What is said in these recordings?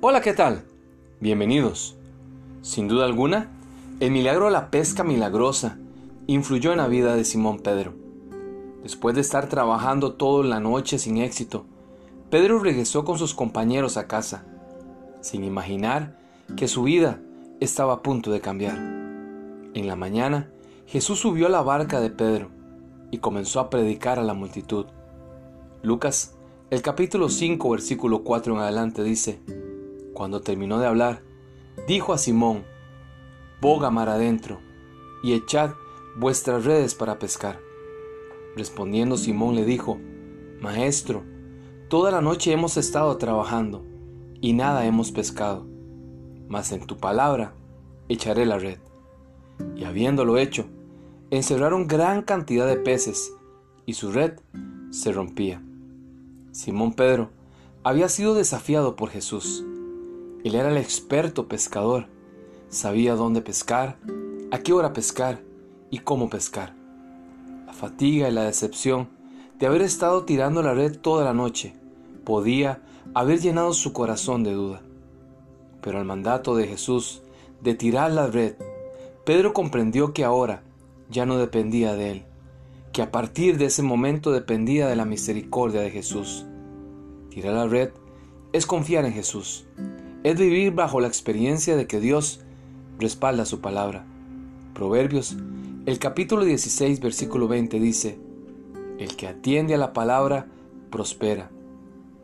Hola, ¿qué tal? Bienvenidos. Sin duda alguna, el milagro de la pesca milagrosa influyó en la vida de Simón Pedro. Después de estar trabajando toda la noche sin éxito, Pedro regresó con sus compañeros a casa, sin imaginar que su vida estaba a punto de cambiar. En la mañana, Jesús subió a la barca de Pedro y comenzó a predicar a la multitud. Lucas, el capítulo 5, versículo 4 en adelante dice, cuando terminó de hablar, dijo a Simón, Boga mar adentro, y echad vuestras redes para pescar. Respondiendo Simón le dijo, Maestro, toda la noche hemos estado trabajando, y nada hemos pescado, mas en tu palabra echaré la red. Y habiéndolo hecho, encerraron gran cantidad de peces, y su red se rompía. Simón Pedro había sido desafiado por Jesús él era el experto pescador. Sabía dónde pescar, a qué hora pescar y cómo pescar. La fatiga y la decepción de haber estado tirando la red toda la noche podía haber llenado su corazón de duda. Pero al mandato de Jesús de tirar la red, Pedro comprendió que ahora ya no dependía de él, que a partir de ese momento dependía de la misericordia de Jesús. Tirar la red es confiar en Jesús, es vivir bajo la experiencia de que Dios respalda su palabra. Proverbios, el capítulo 16, versículo 20 dice, El que atiende a la palabra prospera.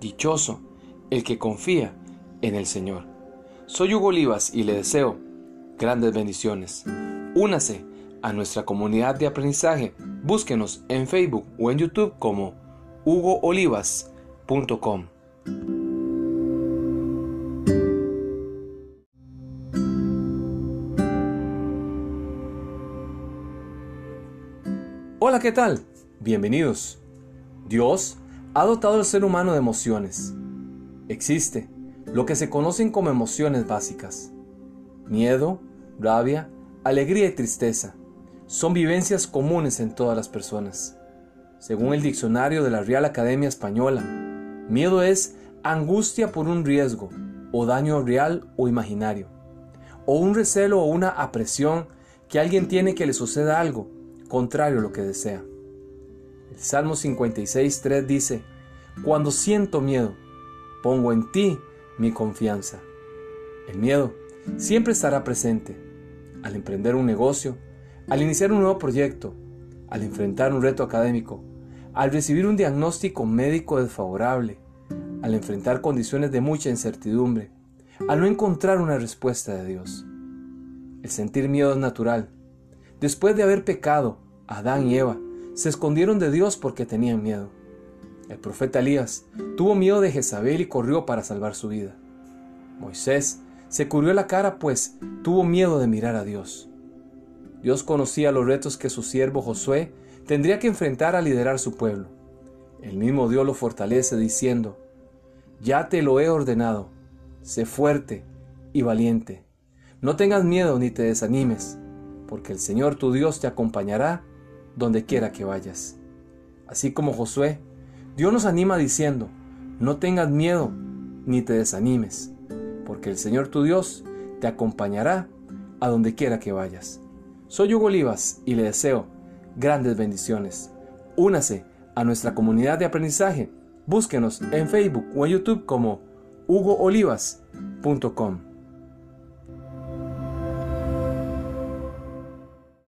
Dichoso el que confía en el Señor. Soy Hugo Olivas y le deseo grandes bendiciones. Únase a nuestra comunidad de aprendizaje. Búsquenos en Facebook o en YouTube como hugoolivas.com. Hola, ¿qué tal? Bienvenidos. Dios ha dotado al ser humano de emociones. Existe lo que se conocen como emociones básicas. Miedo, rabia, alegría y tristeza. Son vivencias comunes en todas las personas. Según el diccionario de la Real Academia Española, miedo es angustia por un riesgo o daño real o imaginario, o un recelo o una apresión que alguien tiene que le suceda algo contrario a lo que desea. El Salmo 56.3 dice, Cuando siento miedo, pongo en ti mi confianza. El miedo siempre estará presente al emprender un negocio, al iniciar un nuevo proyecto, al enfrentar un reto académico, al recibir un diagnóstico médico desfavorable, al enfrentar condiciones de mucha incertidumbre, al no encontrar una respuesta de Dios. El sentir miedo es natural. Después de haber pecado, Adán y Eva se escondieron de Dios porque tenían miedo. El profeta Elías tuvo miedo de Jezabel y corrió para salvar su vida. Moisés se cubrió la cara pues tuvo miedo de mirar a Dios. Dios conocía los retos que su siervo Josué tendría que enfrentar a liderar su pueblo. El mismo Dios lo fortalece diciendo, Ya te lo he ordenado, sé fuerte y valiente. No tengas miedo ni te desanimes, porque el Señor tu Dios te acompañará donde quiera que vayas. Así como Josué, Dios nos anima diciendo, no tengas miedo ni te desanimes, porque el Señor tu Dios te acompañará a donde quiera que vayas. Soy Hugo Olivas y le deseo grandes bendiciones. Únase a nuestra comunidad de aprendizaje. Búsquenos en Facebook o en YouTube como hugoolivas.com.